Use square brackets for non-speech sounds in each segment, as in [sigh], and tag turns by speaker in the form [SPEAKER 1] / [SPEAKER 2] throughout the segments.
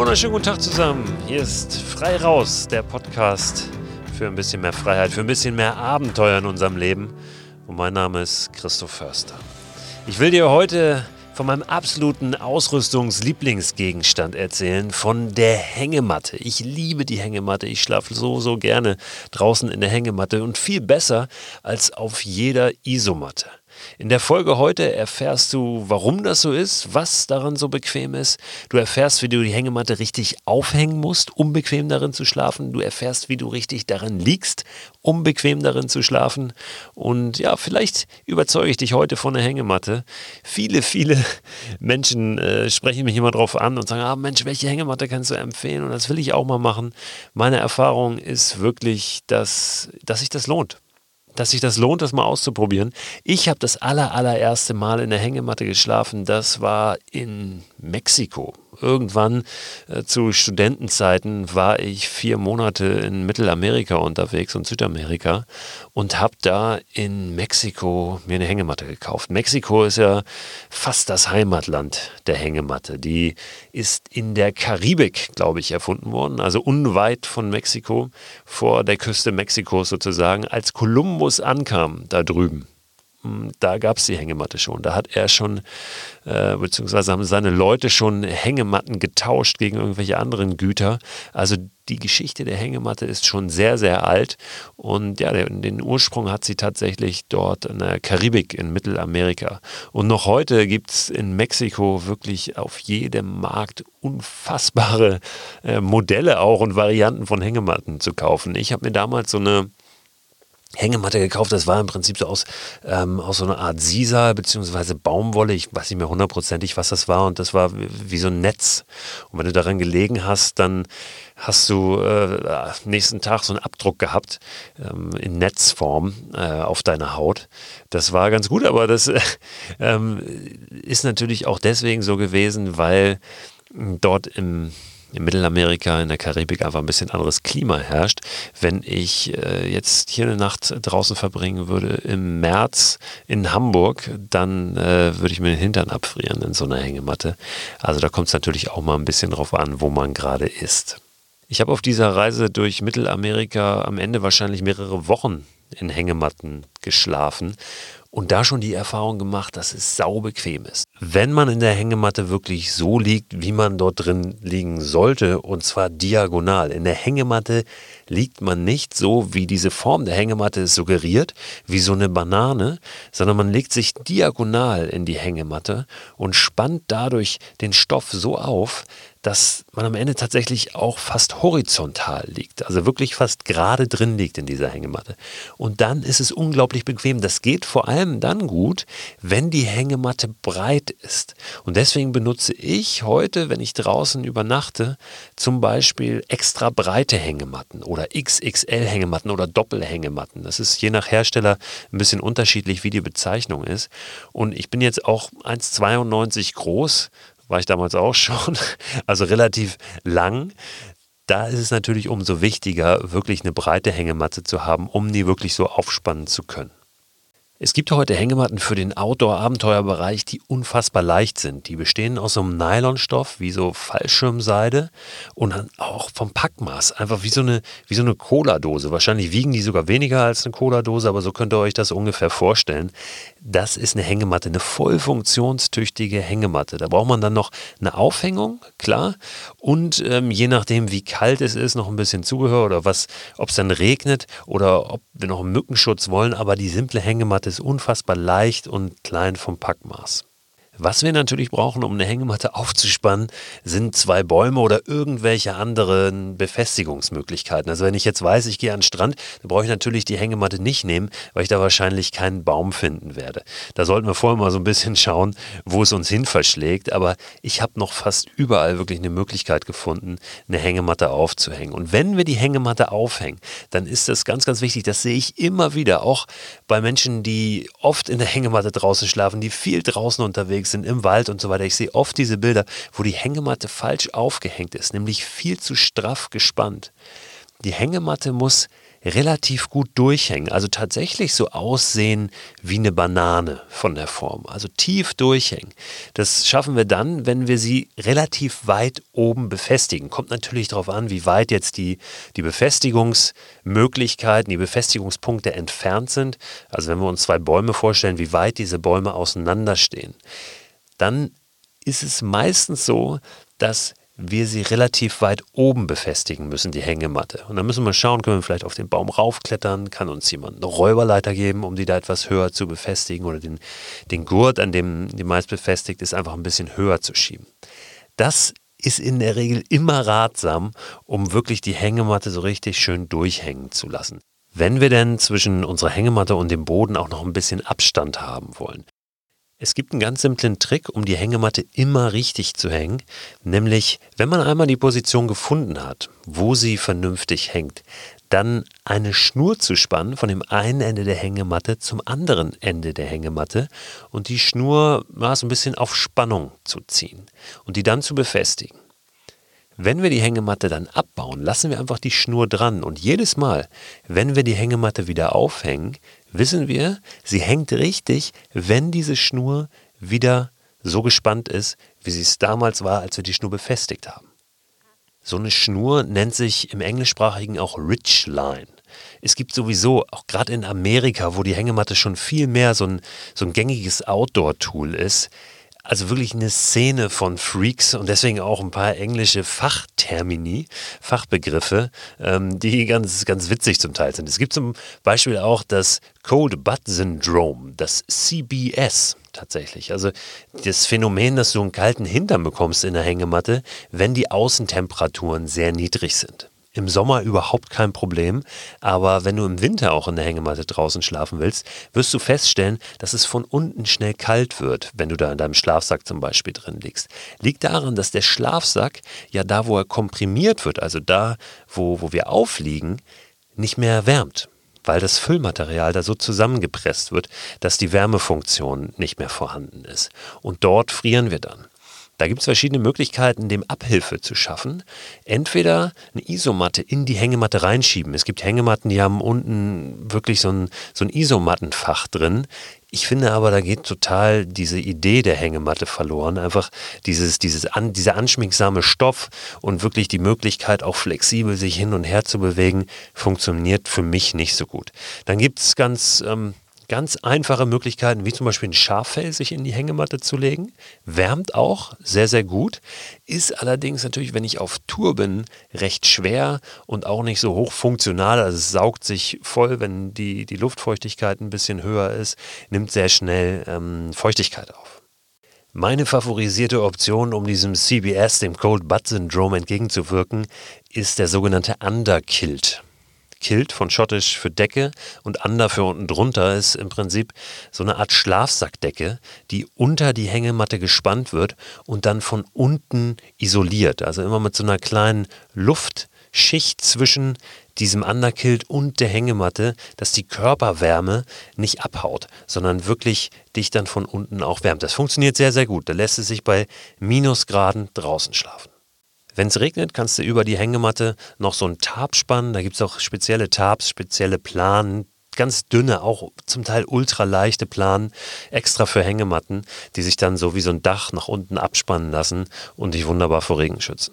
[SPEAKER 1] Wunderschönen guten Tag zusammen. Hier ist Frei Raus, der Podcast für ein bisschen mehr Freiheit, für ein bisschen mehr Abenteuer in unserem Leben. Und mein Name ist Christoph Förster. Ich will dir heute von meinem absoluten Ausrüstungslieblingsgegenstand erzählen, von der Hängematte. Ich liebe die Hängematte. Ich schlafe so, so gerne draußen in der Hängematte und viel besser als auf jeder Isomatte. In der Folge heute erfährst du, warum das so ist, was daran so bequem ist. Du erfährst, wie du die Hängematte richtig aufhängen musst, um bequem darin zu schlafen. Du erfährst, wie du richtig darin liegst, um bequem darin zu schlafen. Und ja, vielleicht überzeuge ich dich heute von der Hängematte. Viele, viele [laughs] Menschen äh, sprechen mich immer drauf an und sagen, ah Mensch, welche Hängematte kannst du empfehlen? Und das will ich auch mal machen. Meine Erfahrung ist wirklich, dass, dass sich das lohnt dass sich das lohnt, das mal auszuprobieren. Ich habe das aller, allererste Mal in der Hängematte geschlafen. Das war in Mexiko. Irgendwann äh, zu Studentenzeiten war ich vier Monate in Mittelamerika unterwegs und Südamerika und habe da in Mexiko mir eine Hängematte gekauft. Mexiko ist ja fast das Heimatland der Hängematte. Die ist in der Karibik, glaube ich, erfunden worden, also unweit von Mexiko, vor der Küste Mexikos sozusagen, als Kolumbus ankam da drüben da gab es die Hängematte schon. Da hat er schon, äh, beziehungsweise haben seine Leute schon Hängematten getauscht gegen irgendwelche anderen Güter. Also die Geschichte der Hängematte ist schon sehr, sehr alt. Und ja, den Ursprung hat sie tatsächlich dort in der Karibik, in Mittelamerika. Und noch heute gibt es in Mexiko wirklich auf jedem Markt unfassbare äh, Modelle auch und Varianten von Hängematten zu kaufen. Ich habe mir damals so eine Hängematte gekauft. Das war im Prinzip so aus, ähm, aus so einer Art Sisa bzw. Baumwolle. Ich weiß nicht mehr hundertprozentig, was das war. Und das war wie so ein Netz. Und wenn du daran gelegen hast, dann hast du äh, nächsten Tag so einen Abdruck gehabt ähm, in Netzform äh, auf deiner Haut. Das war ganz gut, aber das äh, ist natürlich auch deswegen so gewesen, weil dort im in Mittelamerika, in der Karibik einfach ein bisschen anderes Klima herrscht. Wenn ich äh, jetzt hier eine Nacht draußen verbringen würde im März in Hamburg, dann äh, würde ich mir den Hintern abfrieren in so einer Hängematte. Also da kommt es natürlich auch mal ein bisschen drauf an, wo man gerade ist. Ich habe auf dieser Reise durch Mittelamerika am Ende wahrscheinlich mehrere Wochen in Hängematten geschlafen und da schon die Erfahrung gemacht, dass es sau bequem ist. Wenn man in der Hängematte wirklich so liegt, wie man dort drin liegen sollte, und zwar diagonal. In der Hängematte liegt man nicht so, wie diese Form der Hängematte es suggeriert, wie so eine Banane, sondern man legt sich diagonal in die Hängematte und spannt dadurch den Stoff so auf, dass man am Ende tatsächlich auch fast horizontal liegt, also wirklich fast gerade drin liegt in dieser Hängematte. Und dann ist es unglaublich bequem. Das geht vor allem dann gut, wenn die Hängematte breit ist. Und deswegen benutze ich heute, wenn ich draußen übernachte, zum Beispiel extra breite Hängematten oder XXL-Hängematten oder Doppelhängematten. Das ist je nach Hersteller ein bisschen unterschiedlich, wie die Bezeichnung ist. Und ich bin jetzt auch 1,92 groß war ich damals auch schon, [laughs] also relativ lang. Da ist es natürlich umso wichtiger, wirklich eine breite Hängematte zu haben, um die wirklich so aufspannen zu können. Es gibt heute Hängematten für den Outdoor-Abenteuerbereich, die unfassbar leicht sind. Die bestehen aus so einem Nylonstoff, wie so Fallschirmseide und dann auch vom Packmaß. Einfach wie so eine, wie so eine Cola-Dose. Wahrscheinlich wiegen die sogar weniger als eine Cola-Dose, aber so könnt ihr euch das ungefähr vorstellen. Das ist eine Hängematte, eine voll funktionstüchtige Hängematte. Da braucht man dann noch eine Aufhängung, klar. Und ähm, je nachdem, wie kalt es ist, noch ein bisschen Zubehör oder was, ob es dann regnet oder ob wir noch einen Mückenschutz wollen. Aber die simple Hängematte ist unfassbar leicht und klein vom Packmaß. Was wir natürlich brauchen, um eine Hängematte aufzuspannen, sind zwei Bäume oder irgendwelche anderen Befestigungsmöglichkeiten. Also wenn ich jetzt weiß, ich gehe an den Strand, dann brauche ich natürlich die Hängematte nicht nehmen, weil ich da wahrscheinlich keinen Baum finden werde. Da sollten wir vorher mal so ein bisschen schauen, wo es uns hin verschlägt. Aber ich habe noch fast überall wirklich eine Möglichkeit gefunden, eine Hängematte aufzuhängen. Und wenn wir die Hängematte aufhängen, dann ist das ganz, ganz wichtig. Das sehe ich immer wieder, auch bei Menschen, die oft in der Hängematte draußen schlafen, die viel draußen unterwegs sind im Wald und so weiter. Ich sehe oft diese Bilder, wo die Hängematte falsch aufgehängt ist, nämlich viel zu straff gespannt. Die Hängematte muss relativ gut durchhängen, also tatsächlich so aussehen wie eine Banane von der Form, also tief durchhängen. Das schaffen wir dann, wenn wir sie relativ weit oben befestigen. Kommt natürlich darauf an, wie weit jetzt die, die Befestigungsmöglichkeiten, die Befestigungspunkte entfernt sind. Also wenn wir uns zwei Bäume vorstellen, wie weit diese Bäume auseinanderstehen, dann ist es meistens so, dass wir sie relativ weit oben befestigen müssen, die Hängematte. Und dann müssen wir schauen, können wir vielleicht auf den Baum raufklettern, kann uns jemand eine Räuberleiter geben, um die da etwas höher zu befestigen oder den, den Gurt, an dem die meist befestigt ist, einfach ein bisschen höher zu schieben. Das ist in der Regel immer ratsam, um wirklich die Hängematte so richtig schön durchhängen zu lassen. Wenn wir denn zwischen unserer Hängematte und dem Boden auch noch ein bisschen Abstand haben wollen. Es gibt einen ganz simplen Trick, um die Hängematte immer richtig zu hängen, nämlich wenn man einmal die Position gefunden hat, wo sie vernünftig hängt, dann eine Schnur zu spannen von dem einen Ende der Hängematte zum anderen Ende der Hängematte und die Schnur mal so ein bisschen auf Spannung zu ziehen und die dann zu befestigen. Wenn wir die Hängematte dann abbauen, lassen wir einfach die Schnur dran und jedes Mal, wenn wir die Hängematte wieder aufhängen, wissen wir, sie hängt richtig, wenn diese Schnur wieder so gespannt ist, wie sie es damals war, als wir die Schnur befestigt haben. So eine Schnur nennt sich im englischsprachigen auch Rich Line. Es gibt sowieso, auch gerade in Amerika, wo die Hängematte schon viel mehr so ein, so ein gängiges Outdoor-Tool ist, also wirklich eine Szene von Freaks und deswegen auch ein paar englische Fachtermini, Fachbegriffe, ähm, die ganz, ganz witzig zum Teil sind. Es gibt zum Beispiel auch das Cold Butt Syndrome, das CBS tatsächlich. Also das Phänomen, dass du einen kalten Hintern bekommst in der Hängematte, wenn die Außentemperaturen sehr niedrig sind. Im Sommer überhaupt kein Problem, aber wenn du im Winter auch in der Hängematte draußen schlafen willst, wirst du feststellen, dass es von unten schnell kalt wird, wenn du da in deinem Schlafsack zum Beispiel drin liegst. Liegt daran, dass der Schlafsack ja da, wo er komprimiert wird, also da, wo, wo wir aufliegen, nicht mehr erwärmt weil das Füllmaterial da so zusammengepresst wird, dass die Wärmefunktion nicht mehr vorhanden ist. Und dort frieren wir dann. Da gibt es verschiedene Möglichkeiten, dem Abhilfe zu schaffen. Entweder eine Isomatte in die Hängematte reinschieben. Es gibt Hängematten, die haben unten wirklich so ein, so ein Isomattenfach drin. Ich finde aber, da geht total diese Idee der Hängematte verloren. Einfach dieses, dieses an, dieser anschmiegsame Stoff und wirklich die Möglichkeit, auch flexibel sich hin und her zu bewegen, funktioniert für mich nicht so gut. Dann gibt es ganz ähm, ganz einfache Möglichkeiten, wie zum Beispiel ein Schaffell sich in die Hängematte zu legen. Wärmt auch sehr, sehr gut. Ist allerdings natürlich, wenn ich auf Tour bin, recht schwer und auch nicht so hochfunktional. Also es saugt sich voll, wenn die, die Luftfeuchtigkeit ein bisschen höher ist, nimmt sehr schnell ähm, Feuchtigkeit auf. Meine favorisierte Option, um diesem CBS, dem Cold Butt Syndrome entgegenzuwirken, ist der sogenannte Underkilt. Kilt von Schottisch für Decke und Under für unten drunter ist im Prinzip so eine Art Schlafsackdecke, die unter die Hängematte gespannt wird und dann von unten isoliert. Also immer mit so einer kleinen Luftschicht zwischen diesem Underkilt und der Hängematte, dass die Körperwärme nicht abhaut, sondern wirklich dich dann von unten auch wärmt. Das funktioniert sehr, sehr gut. Da lässt es sich bei Minusgraden draußen schlafen. Wenn es regnet, kannst du über die Hängematte noch so ein Tarp spannen. Da gibt es auch spezielle Tarps, spezielle Planen, ganz dünne, auch zum Teil ultraleichte Planen, extra für Hängematten, die sich dann so wie so ein Dach nach unten abspannen lassen und dich wunderbar vor Regen schützen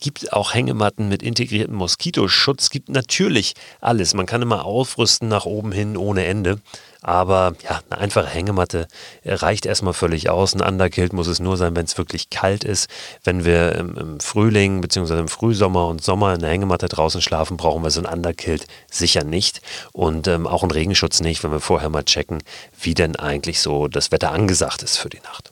[SPEAKER 1] gibt auch Hängematten mit integriertem Moskitoschutz, gibt natürlich alles. Man kann immer aufrüsten nach oben hin ohne Ende. Aber ja, eine einfache Hängematte reicht erstmal völlig aus. Ein Underkilt muss es nur sein, wenn es wirklich kalt ist. Wenn wir im, Frühling bzw. im Frühsommer und Sommer in der Hängematte draußen schlafen, brauchen wir so ein Underkilt sicher nicht. Und ähm, auch einen Regenschutz nicht, wenn wir vorher mal checken, wie denn eigentlich so das Wetter angesagt ist für die Nacht.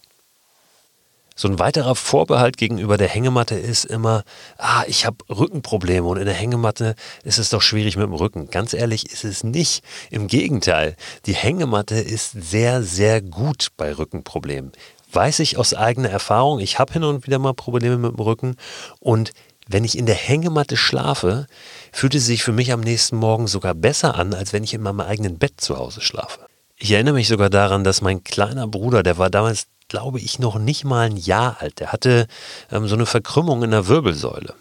[SPEAKER 1] So ein weiterer Vorbehalt gegenüber der Hängematte ist immer, ah, ich habe Rückenprobleme und in der Hängematte ist es doch schwierig mit dem Rücken. Ganz ehrlich ist es nicht. Im Gegenteil, die Hängematte ist sehr, sehr gut bei Rückenproblemen. Weiß ich aus eigener Erfahrung, ich habe hin und wieder mal Probleme mit dem Rücken und wenn ich in der Hängematte schlafe, fühlt es sich für mich am nächsten Morgen sogar besser an, als wenn ich in meinem eigenen Bett zu Hause schlafe. Ich erinnere mich sogar daran, dass mein kleiner Bruder, der war damals glaube ich, noch nicht mal ein Jahr alt. Der hatte ähm, so eine Verkrümmung in der Wirbelsäule.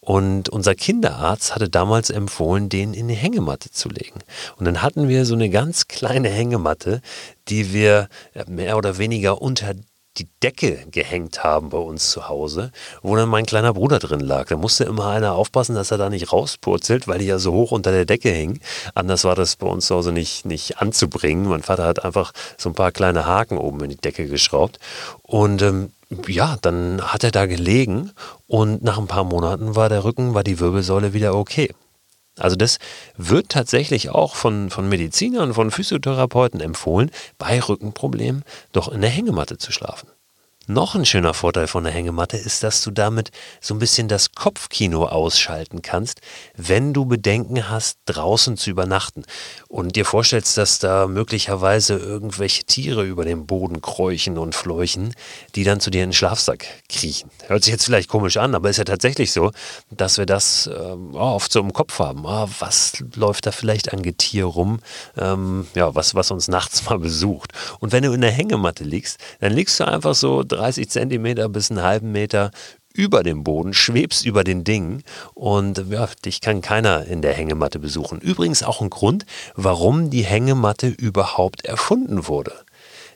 [SPEAKER 1] Und unser Kinderarzt hatte damals empfohlen, den in die Hängematte zu legen. Und dann hatten wir so eine ganz kleine Hängematte, die wir mehr oder weniger unter die Decke gehängt haben bei uns zu Hause, wo dann mein kleiner Bruder drin lag. Da musste immer einer aufpassen, dass er da nicht rauspurzelt, weil die ja so hoch unter der Decke hing. Anders war das bei uns zu Hause nicht, nicht anzubringen. Mein Vater hat einfach so ein paar kleine Haken oben in die Decke geschraubt. Und ähm, ja, dann hat er da gelegen und nach ein paar Monaten war der Rücken, war die Wirbelsäule wieder okay. Also das wird tatsächlich auch von, von Medizinern, von Physiotherapeuten empfohlen, bei Rückenproblemen doch in der Hängematte zu schlafen. Noch ein schöner Vorteil von der Hängematte ist, dass du damit so ein bisschen das Kopfkino ausschalten kannst, wenn du Bedenken hast, draußen zu übernachten und dir vorstellst, dass da möglicherweise irgendwelche Tiere über dem Boden kräuchen und fleuchen, die dann zu dir in den Schlafsack kriechen. Hört sich jetzt vielleicht komisch an, aber ist ja tatsächlich so, dass wir das äh, oft so im Kopf haben. Ah, was läuft da vielleicht an Getier rum, ähm, ja, was, was uns nachts [laughs] mal besucht. Und wenn du in der Hängematte liegst, dann liegst du einfach so 30 Zentimeter bis einen halben Meter über dem Boden, schwebst über den Dingen und ja, dich kann keiner in der Hängematte besuchen. Übrigens auch ein Grund, warum die Hängematte überhaupt erfunden wurde.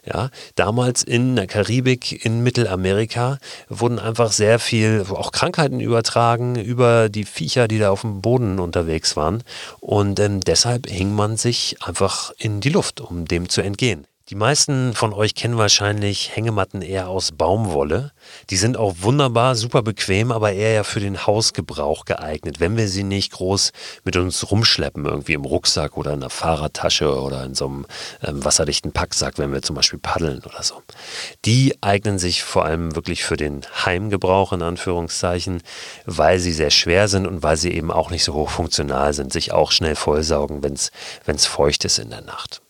[SPEAKER 1] Ja, damals in der Karibik, in Mittelamerika wurden einfach sehr viel, auch Krankheiten übertragen über die Viecher, die da auf dem Boden unterwegs waren. Und ähm, deshalb hing man sich einfach in die Luft, um dem zu entgehen. Die meisten von euch kennen wahrscheinlich Hängematten eher aus Baumwolle. Die sind auch wunderbar, super bequem, aber eher ja für den Hausgebrauch geeignet, wenn wir sie nicht groß mit uns rumschleppen, irgendwie im Rucksack oder in der Fahrradtasche oder in so einem ähm, wasserdichten Packsack, wenn wir zum Beispiel paddeln oder so. Die eignen sich vor allem wirklich für den Heimgebrauch in Anführungszeichen, weil sie sehr schwer sind und weil sie eben auch nicht so hochfunktional sind, sich auch schnell vollsaugen, wenn es feucht ist in der Nacht.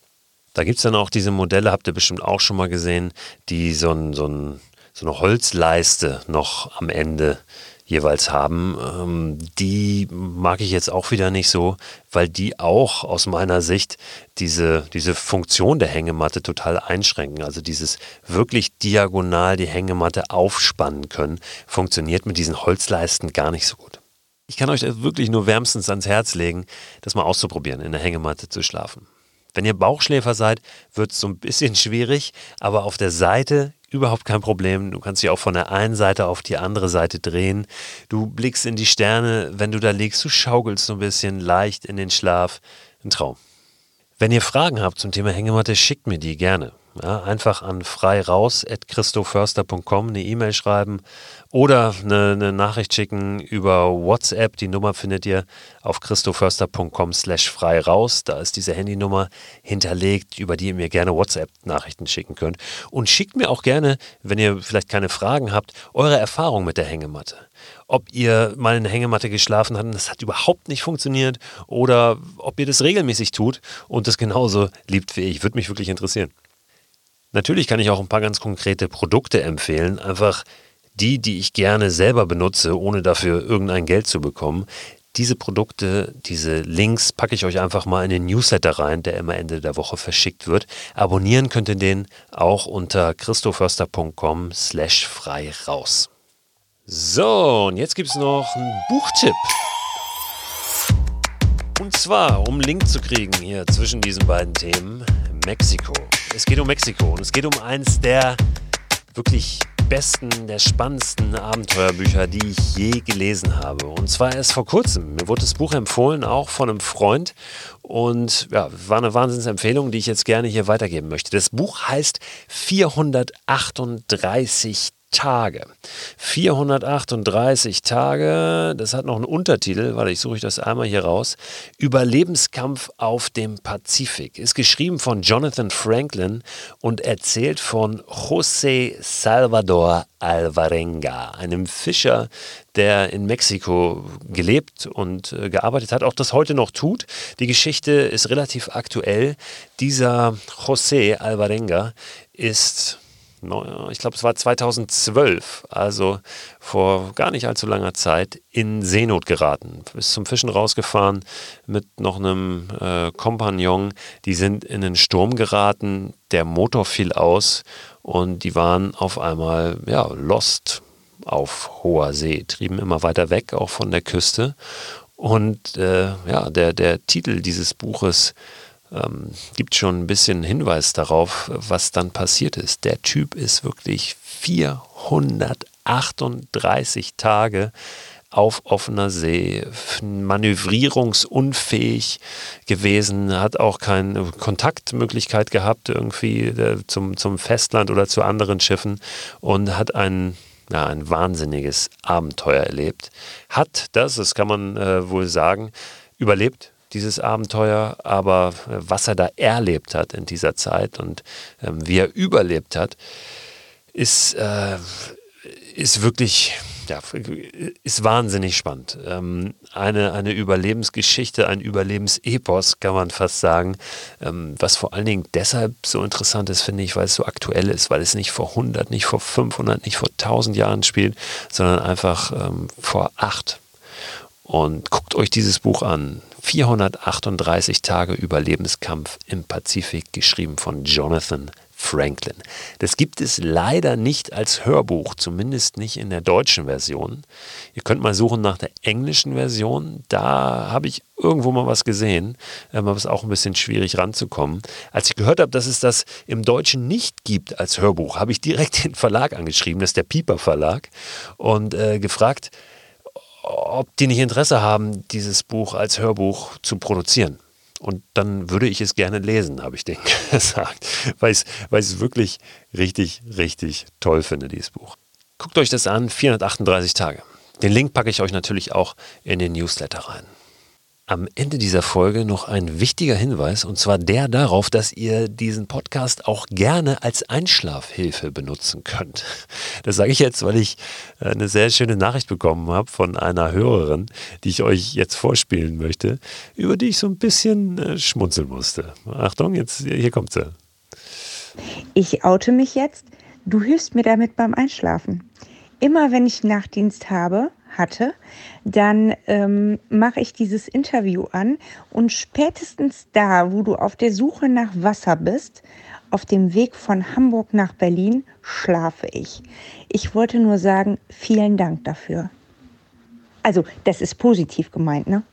[SPEAKER 1] Da gibt es dann auch diese Modelle, habt ihr bestimmt auch schon mal gesehen, die so, ein, so, ein, so eine Holzleiste noch am Ende jeweils haben. Ähm, die mag ich jetzt auch wieder nicht so, weil die auch aus meiner Sicht diese, diese Funktion der Hängematte total einschränken. Also dieses wirklich diagonal die Hängematte aufspannen können, funktioniert mit diesen Holzleisten gar nicht so gut. Ich kann euch wirklich nur wärmstens ans Herz legen, das mal auszuprobieren, in der Hängematte zu schlafen. Wenn ihr Bauchschläfer seid, wird es so ein bisschen [laughs] schwierig, aber auf der Seite überhaupt kein Problem. Du kannst dich auch von der einen Seite auf die andere Seite drehen. Du blickst in die Sterne, wenn du da liegst, du schaukelst so ein bisschen leicht in den Schlaf. Ein Traum. Wenn ihr Fragen habt zum Thema Hängematte, schickt mir die gerne. Ja, einfach an freiraus.christoförster.com eine E-Mail schreiben oder eine, eine, Nachricht schicken über WhatsApp. Die Nummer findet ihr auf christoförster.com slash frei raus. Da ist diese Handynummer hinterlegt, über die ihr mir gerne WhatsApp-Nachrichten schicken könnt. Und schickt mir auch gerne, wenn ihr vielleicht keine Fragen habt, eure Erfahrung mit der Hängematte. Ob ihr mal in der Hängematte geschlafen habt und das hat überhaupt nicht funktioniert oder ob ihr das regelmäßig tut und das genauso liebt wie ich. Würde mich wirklich interessieren. Natürlich kann ich auch ein paar ganz konkrete Produkte empfehlen, einfach die, die ich gerne selber benutze, ohne dafür irgendein Geld zu bekommen. Diese Produkte, diese Links packe ich euch einfach mal in den Newsletter rein, der immer Ende der Woche verschickt wird. Abonnieren könnt ihr den auch unter christoförster.com slash frei raus. So, und jetzt gibt es noch einen Buchtipp. Und zwar, um Link zu kriegen hier zwischen diesen beiden Themen, Mexiko. Es geht um Mexiko und es geht um eins der wirklich besten, der spannendsten Abenteuerbücher, die ich je gelesen habe. Und zwar erst vor kurzem. Mir wurde das Buch empfohlen, auch von einem Freund. Und ja, war eine Wahnsinnsempfehlung, die ich jetzt gerne hier weitergeben möchte. Das Buch heißt 438 Tage. 438 Tage, das hat noch einen Untertitel, warte, ich suche das einmal hier raus. Überlebenskampf auf dem Pazifik. Ist geschrieben von Jonathan Franklin und erzählt von José Salvador Alvarenga, einem Fischer, der in Mexiko gelebt und äh, gearbeitet hat, auch das heute noch tut. Die Geschichte ist relativ aktuell. Dieser José Alvarenga ist ich glaube, es war 2012, also vor gar nicht allzu langer Zeit, in Seenot geraten. Ist zum Fischen rausgefahren mit noch einem äh, Kompagnon. Die sind in einen Sturm geraten, der Motor fiel aus und die waren auf einmal ja, lost auf hoher See, trieben immer weiter weg, auch von der Küste. Und äh, ja, der, der Titel dieses Buches ähm, gibt schon ein bisschen Hinweis darauf, was dann passiert ist. Der Typ ist wirklich 438 Tage auf offener See, manövrierungsunfähig gewesen, hat auch keine Kontaktmöglichkeit gehabt irgendwie äh, zum, zum Festland oder zu anderen Schiffen und hat einen ja, ein wahnsinniges Abenteuer erlebt. Hat das, das kann man äh, wohl sagen, überlebt, dieses Abenteuer, aber äh, was er da erlebt hat in dieser Zeit und ähm, wie er überlebt hat, ist, äh, ist wirklich ja, ist wahnsinnig spannend. Ähm, eine, eine Überlebensgeschichte, ein Überlebensepos, kann man fast sagen, ähm, was vor allen Dingen deshalb so interessant ist, finde ich, weil es so aktuell ist, weil es nicht vor 100, nicht vor 500, nicht vor 1000 Jahren spielt, sondern einfach ähm, vor acht. Und guckt euch dieses Buch an. 438 Tage Überlebenskampf im Pazifik, geschrieben von Jonathan Franklin. Das gibt es leider nicht als Hörbuch, zumindest nicht in der deutschen Version. Ihr könnt mal suchen nach der englischen Version. Da habe ich irgendwo mal was gesehen, ähm, aber es ist auch ein bisschen schwierig ranzukommen. Als ich gehört habe, dass es das im Deutschen nicht gibt als Hörbuch, habe ich direkt [laughs] den Verlag angeschrieben, das ist der Pieper Verlag, und äh, gefragt, ob die nicht Interesse haben, dieses Buch als Hörbuch zu produzieren. Und dann würde ich es gerne lesen, habe ich denen [laughs] gesagt, weil ich, es wirklich richtig, richtig toll finde, dieses Buch. Guckt euch das an, 438 Tage. Den Link packe ich euch natürlich auch in den Newsletter rein. Am Ende dieser Folge noch ein wichtiger Hinweis, und zwar der darauf, dass ihr diesen Podcast auch gerne als Einschlafhilfe benutzen könnt. Das sage ich jetzt, weil ich eine sehr schöne Nachricht bekommen habe von einer Hörerin, die ich euch jetzt vorspielen möchte, über die ich so ein bisschen äh, schmunzeln musste. Achtung, jetzt hier kommt sie.
[SPEAKER 2] Ich oute mich jetzt. Du hilfst mir damit beim Einschlafen. Immer wenn ich Nachtdienst habe, hatte, dann ähm, mache ich dieses Interview an und spätestens da, wo du auf der Suche nach Wasser bist, auf dem Weg von Hamburg nach Berlin, schlafe ich. Ich wollte nur sagen, vielen Dank dafür. Also, das ist positiv gemeint, ne?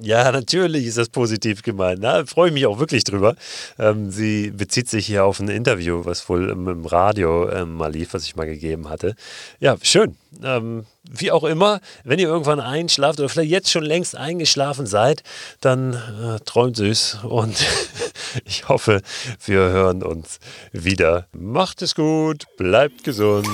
[SPEAKER 1] Ja, natürlich ist das positiv gemeint. Da freue ich mich auch wirklich drüber. Ähm, sie bezieht sich hier auf ein Interview, was wohl im, im Radio ähm, mal lief, was ich mal gegeben hatte. Ja, schön. Ähm, wie auch immer, wenn ihr irgendwann einschlaft oder vielleicht jetzt schon längst eingeschlafen seid, dann äh, träumt süß und [laughs] ich hoffe, wir hören uns wieder. Macht es gut, bleibt gesund.